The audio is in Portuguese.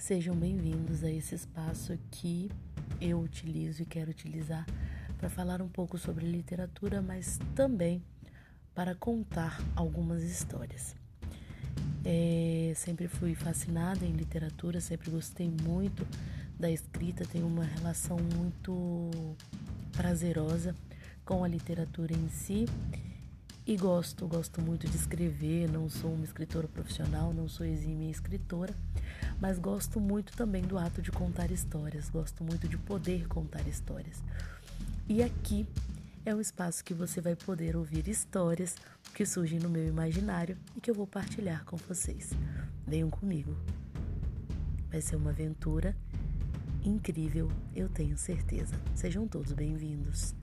Sejam bem-vindos a esse espaço que eu utilizo e quero utilizar para falar um pouco sobre literatura, mas também para contar algumas histórias. É, sempre fui fascinada em literatura, sempre gostei muito da escrita, tenho uma relação muito prazerosa com a literatura em si e gosto, gosto muito de escrever. Não sou uma escritora profissional, não sou exímia escritora, mas gosto muito também do ato de contar histórias, gosto muito de poder contar histórias. E aqui é um espaço que você vai poder ouvir histórias que surgem no meu imaginário e que eu vou partilhar com vocês. Venham comigo. Vai ser uma aventura incrível, eu tenho certeza. Sejam todos bem-vindos.